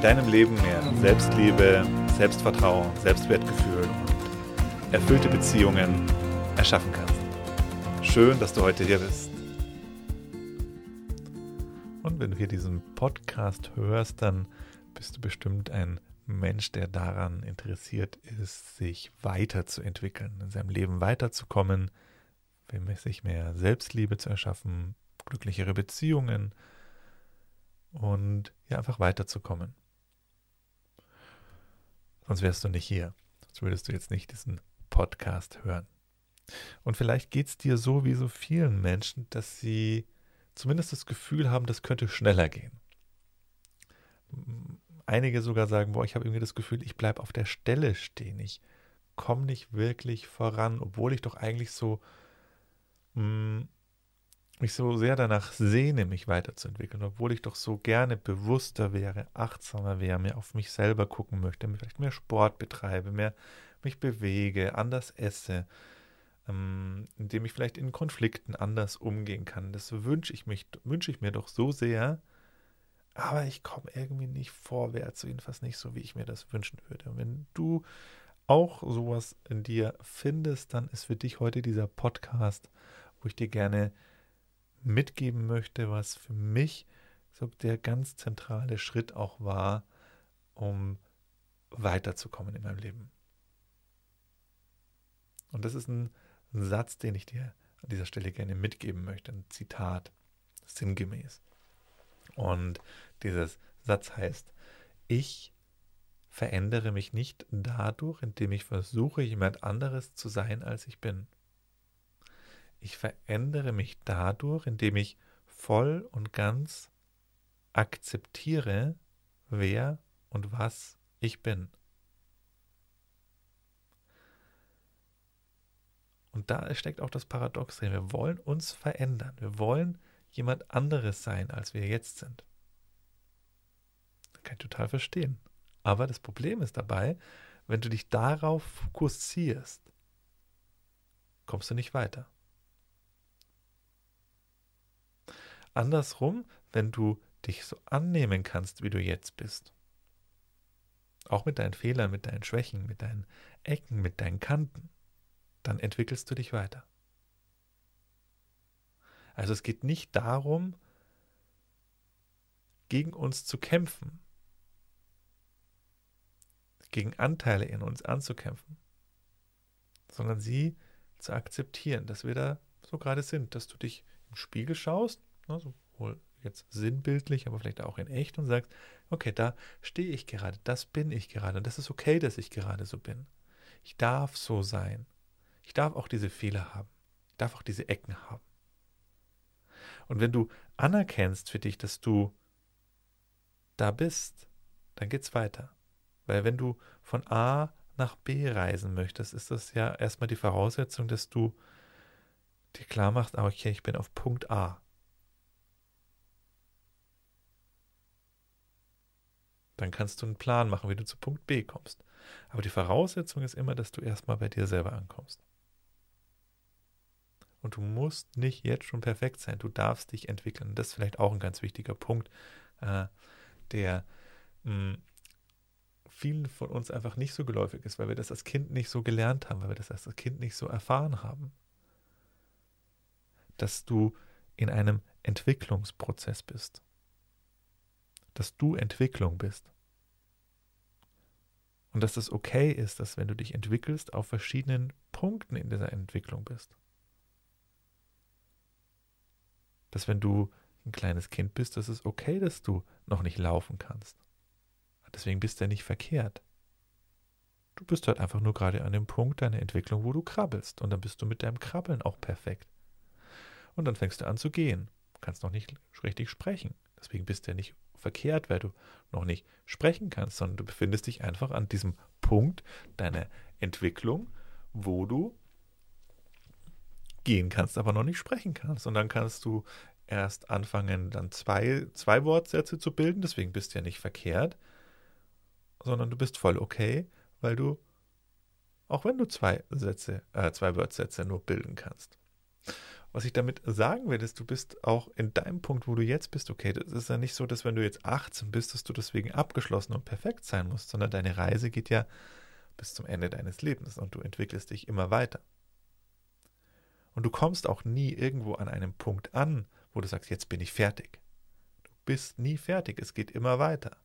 deinem Leben mehr Selbstliebe, Selbstvertrauen, Selbstwertgefühl und erfüllte Beziehungen erschaffen kannst. Schön, dass du heute hier bist. Und wenn du hier diesen Podcast hörst, dann bist du bestimmt ein Mensch, der daran interessiert ist, sich weiterzuentwickeln, in seinem Leben weiterzukommen, sich mehr Selbstliebe zu erschaffen, glücklichere Beziehungen und ja, einfach weiterzukommen. Sonst wärst du nicht hier. Sonst würdest du jetzt nicht diesen Podcast hören. Und vielleicht geht es dir so wie so vielen Menschen, dass sie zumindest das Gefühl haben, das könnte schneller gehen. Einige sogar sagen, boah, ich habe irgendwie das Gefühl, ich bleibe auf der Stelle stehen. Ich komme nicht wirklich voran, obwohl ich doch eigentlich so mh, mm, mich so sehr danach sehne, mich weiterzuentwickeln, obwohl ich doch so gerne bewusster wäre, achtsamer wäre, mehr auf mich selber gucken möchte, vielleicht mehr Sport betreibe, mehr mich bewege, anders esse, ähm, indem ich vielleicht in Konflikten anders umgehen kann. Das wünsche ich mich, wünsche ich mir doch so sehr, aber ich komme irgendwie nicht vorwärts, jedenfalls nicht so, wie ich mir das wünschen würde. Und wenn du auch sowas in dir findest, dann ist für dich heute dieser Podcast, wo ich dir gerne mitgeben möchte, was für mich so der ganz zentrale Schritt auch war, um weiterzukommen in meinem Leben. Und das ist ein, Satz, den ich dir an dieser Stelle gerne mitgeben möchte, ein Zitat, sinngemäß. Und dieser Satz heißt, ich verändere mich nicht dadurch, indem ich versuche, jemand anderes zu sein, als ich bin. Ich verändere mich dadurch, indem ich voll und ganz akzeptiere, wer und was ich bin. Und da steckt auch das Paradox drin. Wir wollen uns verändern. Wir wollen jemand anderes sein, als wir jetzt sind. Das kann ich total verstehen. Aber das Problem ist dabei, wenn du dich darauf fokussierst, kommst du nicht weiter. Andersrum, wenn du dich so annehmen kannst, wie du jetzt bist, auch mit deinen Fehlern, mit deinen Schwächen, mit deinen Ecken, mit deinen Kanten, dann entwickelst du dich weiter. Also es geht nicht darum, gegen uns zu kämpfen, gegen Anteile in uns anzukämpfen, sondern sie zu akzeptieren, dass wir da so gerade sind, dass du dich im Spiegel schaust ne, sowohl jetzt sinnbildlich, aber vielleicht auch in echt und sagst, okay, da stehe ich gerade, das bin ich gerade und das ist okay, dass ich gerade so bin. Ich darf so sein. Ich darf auch diese Fehler haben. Ich darf auch diese Ecken haben. Und wenn du anerkennst für dich, dass du da bist, dann geht's weiter. Weil wenn du von A nach B reisen möchtest, ist das ja erstmal die Voraussetzung, dass du dir klar machst, ah, okay, ich bin auf Punkt A. Dann kannst du einen Plan machen, wie du zu Punkt B kommst. Aber die Voraussetzung ist immer, dass du erstmal bei dir selber ankommst. Und du musst nicht jetzt schon perfekt sein. Du darfst dich entwickeln. das ist vielleicht auch ein ganz wichtiger Punkt, äh, der mh, hm, vielen von uns einfach nicht so geläufig ist, weil wir das als Kind nicht so gelernt haben, weil wir das als Kind nicht so erfahren haben. Dass du in einem Entwicklungsprozess bist dass du Entwicklung bist. Und dass es okay ist, dass wenn du dich entwickelst, auf verschiedenen Punkten in dieser Entwicklung bist. Dass wenn du ein kleines Kind bist, dass es okay, dass du noch nicht laufen kannst. Deswegen bist du ja nicht verkehrt. Du bist halt einfach nur gerade an dem Punkt deiner Entwicklung, wo du krabbelst. Und dann bist du mit deinem Krabbeln auch perfekt. Und dann fängst du an zu gehen. Du kannst noch nicht richtig sprechen. Deswegen bist du ja nicht verkehrt, weil du noch nicht sprechen kannst, sondern du befindest dich einfach an diesem Punkt deiner Entwicklung, wo du gehen kannst, aber noch nicht sprechen kannst. Und dann kannst du erst anfangen, dann zwei, zwei Wortsätze zu bilden, deswegen bist du ja nicht verkehrt, sondern du bist voll okay, weil du, auch wenn du zwei Sätze, äh, zwei Wortsätze nur bilden kannst. Was ich damit sagen will, ist, du bist auch in deinem Punkt, wo du jetzt bist, okay. Das ist ja nicht so, dass wenn du jetzt 18 bist, dass du deswegen abgeschlossen und perfekt sein musst, sondern deine Reise geht ja bis zum Ende deines Lebens und du entwickelst dich immer weiter. Und du kommst auch nie irgendwo an einem Punkt an, wo du sagst, jetzt bin ich fertig. Du bist nie fertig, es geht immer weiter.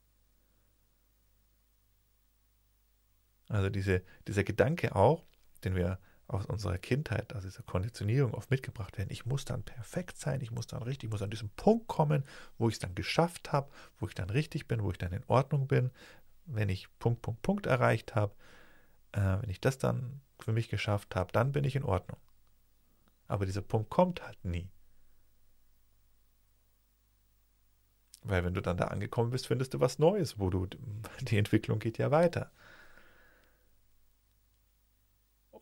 Also diese, dieser Gedanke auch, den wir aus unserer Kindheit, aus dieser Konditionierung oft mitgebracht werden. Ich muss dann perfekt sein, ich muss dann richtig, ich muss an diesen Punkt kommen, wo ich es dann geschafft habe, wo ich dann richtig bin, wo ich dann in Ordnung bin, wenn ich Punkt, Punkt, Punkt erreicht habe. Äh, wenn ich das dann für mich geschafft habe, dann bin ich in Ordnung. Aber dieser Punkt kommt halt nie. Weil wenn du dann da angekommen bist, findest du was Neues, wo du, die Entwicklung geht ja weiter.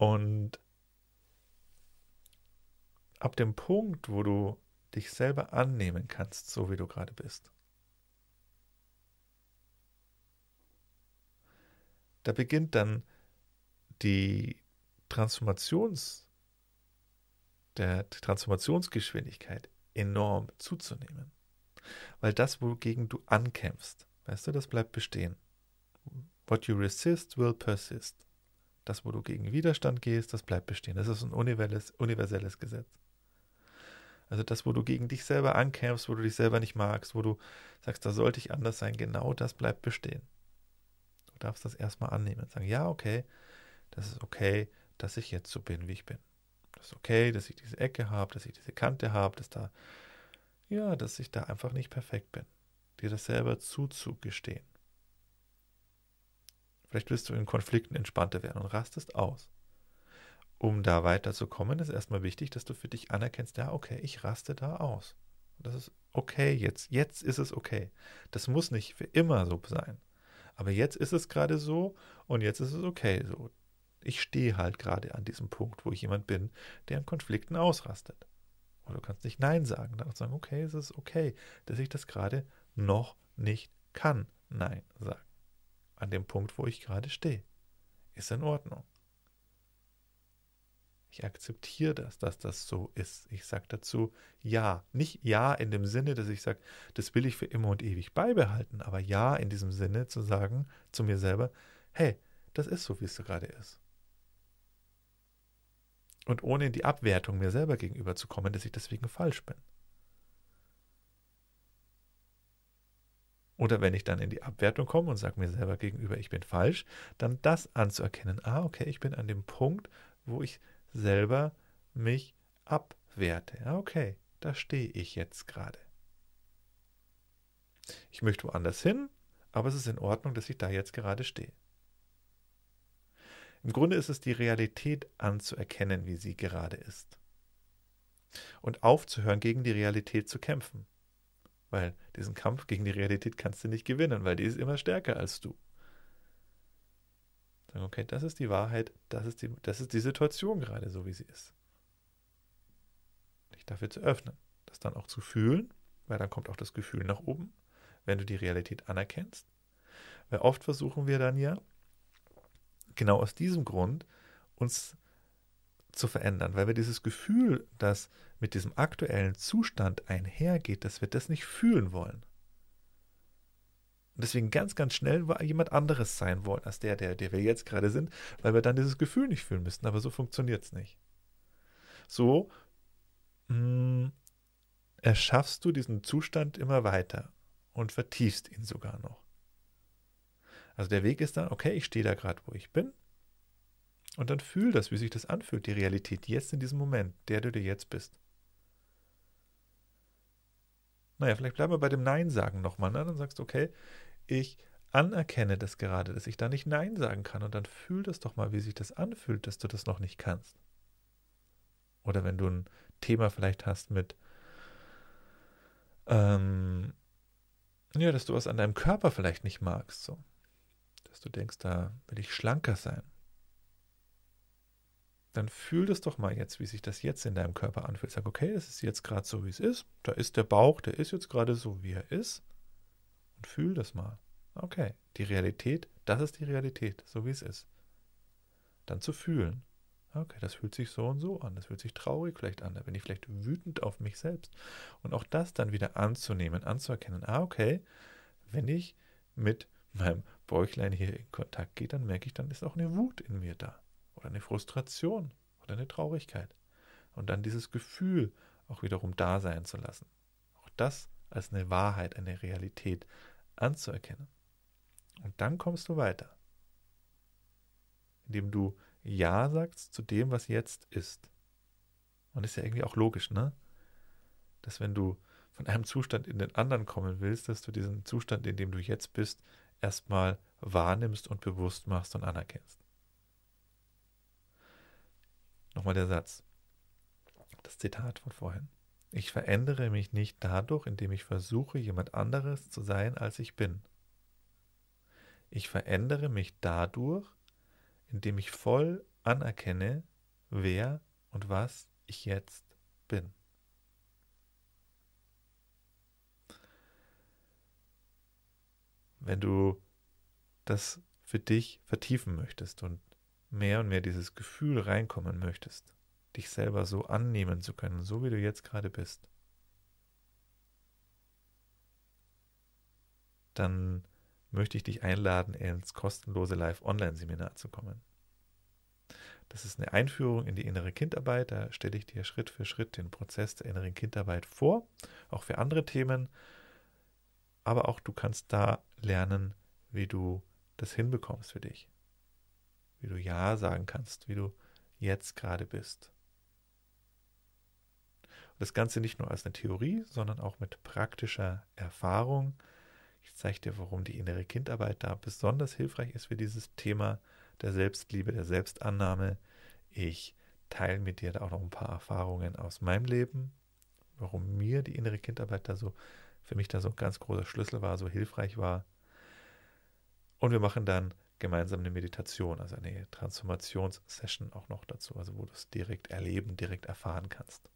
Und ab dem Punkt, wo du dich selber annehmen kannst, so wie du gerade bist, da beginnt dann die Transformations, der Transformationsgeschwindigkeit enorm zuzunehmen. Weil das, wogegen du ankämpfst, weißt du, das bleibt bestehen. What you resist will persist. Das, wo du gegen Widerstand gehst, das bleibt bestehen. Das ist ein universelles, universelles Gesetz. Also das, wo du gegen dich selber ankämpfst, wo du dich selber nicht magst, wo du sagst, da sollte ich anders sein, genau das bleibt bestehen. Du darfst das erstmal annehmen und sagen, ja, okay, das ist okay, dass ich jetzt so bin, wie ich bin. Das ist okay, dass ich diese Ecke habe, dass ich diese Kante habe, dass da, ja, dass ich da einfach nicht perfekt bin. Dir das selber zuzugestehen. Vielleicht willst du in Konflikten entspannter werden und rastest aus. Um da weiterzukommen, ist erstmal wichtig, dass du für dich anerkennst, ja, okay, ich raste da aus. Das ist okay jetzt. Jetzt ist es okay. Das muss nicht für immer so sein. Aber jetzt ist es gerade so und jetzt ist es okay so. Ich stehe halt gerade an diesem Punkt, wo ich jemand bin, der in Konflikten ausrastet. Und du kannst nicht Nein sagen, dann sagen, okay, es ist okay, dass ich das gerade noch nicht kann. Nein sagen an dem Punkt, wo ich gerade stehe. Ist in Ordnung. Ich akzeptiere das, dass das so ist. Ich sage dazu ja. Nicht ja in dem Sinne, dass ich sage, das will ich für immer und ewig beibehalten, aber ja in diesem Sinne zu sagen zu mir selber, hey, das ist so, wie es gerade ist. Und ohne in die Abwertung mir selber gegenüber zu kommen, dass ich deswegen falsch bin. Oder wenn ich dann in die Abwertung komme und sage mir selber gegenüber, ich bin falsch, dann das anzuerkennen. Ah, okay, ich bin an dem Punkt, wo ich selber mich abwerte. Ja, okay, da stehe ich jetzt gerade. Ich möchte woanders hin, aber es ist in Ordnung, dass ich da jetzt gerade stehe. Im Grunde ist es die Realität anzuerkennen, wie sie gerade ist. Und aufzuhören, gegen die Realität zu kämpfen. Weil diesen Kampf gegen die Realität kannst du nicht gewinnen, weil die ist immer stärker als du. Sagen, okay, das ist die Wahrheit, das ist die, das ist die Situation gerade so, wie sie ist. Dich dafür zu öffnen, das dann auch zu fühlen, weil dann kommt auch das Gefühl nach oben, wenn du die Realität anerkennst. Weil oft versuchen wir dann ja, genau aus diesem Grund, uns zu verändern, weil wir dieses Gefühl, das mit diesem aktuellen Zustand einhergeht, dass wir das nicht fühlen wollen. Und deswegen ganz, ganz schnell jemand anderes sein wollen, als der, der, der wir jetzt gerade sind, weil wir dann dieses Gefühl nicht fühlen müssen. Aber so funktioniert es nicht. So mh, hm, erschaffst du diesen Zustand immer weiter und vertiefst ihn sogar noch. Also der Weg ist dann, okay, ich stehe da gerade, wo ich bin, und dann fühl das, wie sich das anfühlt, die Realität jetzt in diesem Moment, der du dir jetzt bist. Naja, vielleicht bleiben wir bei dem Nein sagen nochmal. Ne? Dann sagst du, okay, ich anerkenne das gerade, dass ich da nicht Nein sagen kann. Und dann fühl das doch mal, wie sich das anfühlt, dass du das noch nicht kannst. Oder wenn du ein Thema vielleicht hast mit, ähm, ja, dass du was an deinem Körper vielleicht nicht magst, so. Dass du denkst, da will ich schlanker sein. Dann fühl das doch mal jetzt, wie sich das jetzt in deinem Körper anfühlt. Sag, okay, das ist jetzt gerade so, wie es ist. Da ist der Bauch, der ist jetzt gerade so, wie er ist. Und fühl das mal. Okay, die Realität, das ist die Realität, so wie es ist. Dann zu fühlen. Okay, das fühlt sich so und so an. Das fühlt sich traurig vielleicht an. Da bin ich vielleicht wütend auf mich selbst. Und auch das dann wieder anzunehmen, anzuerkennen. Ah, okay, wenn ich mit meinem Bäuchlein hier in Kontakt gehe, dann merke ich, dann ist auch eine Wut in mir da. Oder eine Frustration oder eine Traurigkeit. Und dann dieses Gefühl auch wiederum da sein zu lassen. Auch das als eine Wahrheit, eine Realität anzuerkennen. Und dann kommst du weiter. Indem du Ja sagst zu dem, was jetzt ist. Und ist ja irgendwie auch logisch, ne? Dass wenn du von einem Zustand in den anderen kommen willst, dass du diesen Zustand, in dem du jetzt bist, erstmal wahrnimmst und bewusst machst und anerkennst. Nochmal der Satz. Das Zitat von vorhin. Ich verändere mich nicht dadurch, indem ich versuche, jemand anderes zu sein, als ich bin. Ich verändere mich dadurch, indem ich voll anerkenne, wer und was ich jetzt bin. Wenn du das für dich vertiefen möchtest und mehr und mehr dieses Gefühl reinkommen möchtest, dich selber so annehmen zu können, so wie du jetzt gerade bist, dann möchte ich dich einladen, ins kostenlose Live-Online-Seminar zu kommen. Das ist eine Einführung in die innere Kindarbeit. Da stelle ich dir Schritt für Schritt den Prozess der inneren Kindarbeit vor, auch für andere Themen. Aber auch du kannst da lernen, wie du das hinbekommst für dich. Wie du Ja sagen kannst, wie du jetzt gerade bist. Und das Ganze nicht nur als eine Theorie, sondern auch mit praktischer Erfahrung. Ich zeige dir, warum die innere Kindarbeit da besonders hilfreich ist für dieses Thema der Selbstliebe, der Selbstannahme. Ich teile mit dir da auch noch ein paar Erfahrungen aus meinem Leben, warum mir die innere Kindarbeit da so, für mich da so ein ganz großer Schlüssel war, so hilfreich war. Und wir machen dann gemeinsam eine Meditation, also eine Transformationssession auch noch dazu, also wo du es direkt erleben, direkt erfahren kannst.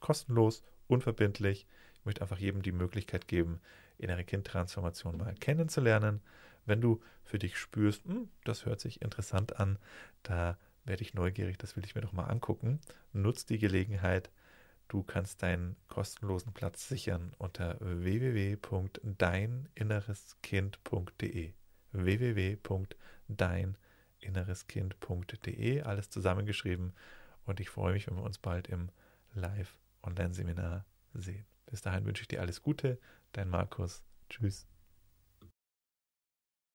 Kostenlos, unverbindlich. Ich möchte einfach jedem die Möglichkeit geben, innere Kindtransformation mal kennenzulernen. Wenn du für dich spürst, hm, das hört sich interessant an, da werde ich neugierig, das will ich mir doch mal angucken, nutz die Gelegenheit. Du kannst deinen kostenlosen Platz sichern unter www.deininnereskind.de www.deininnereskind.de alles zusammengeschrieben und ich freue mich, wenn wir uns bald im Live-Online-Seminar sehen. Bis dahin wünsche ich dir alles Gute, dein Markus. Tschüss.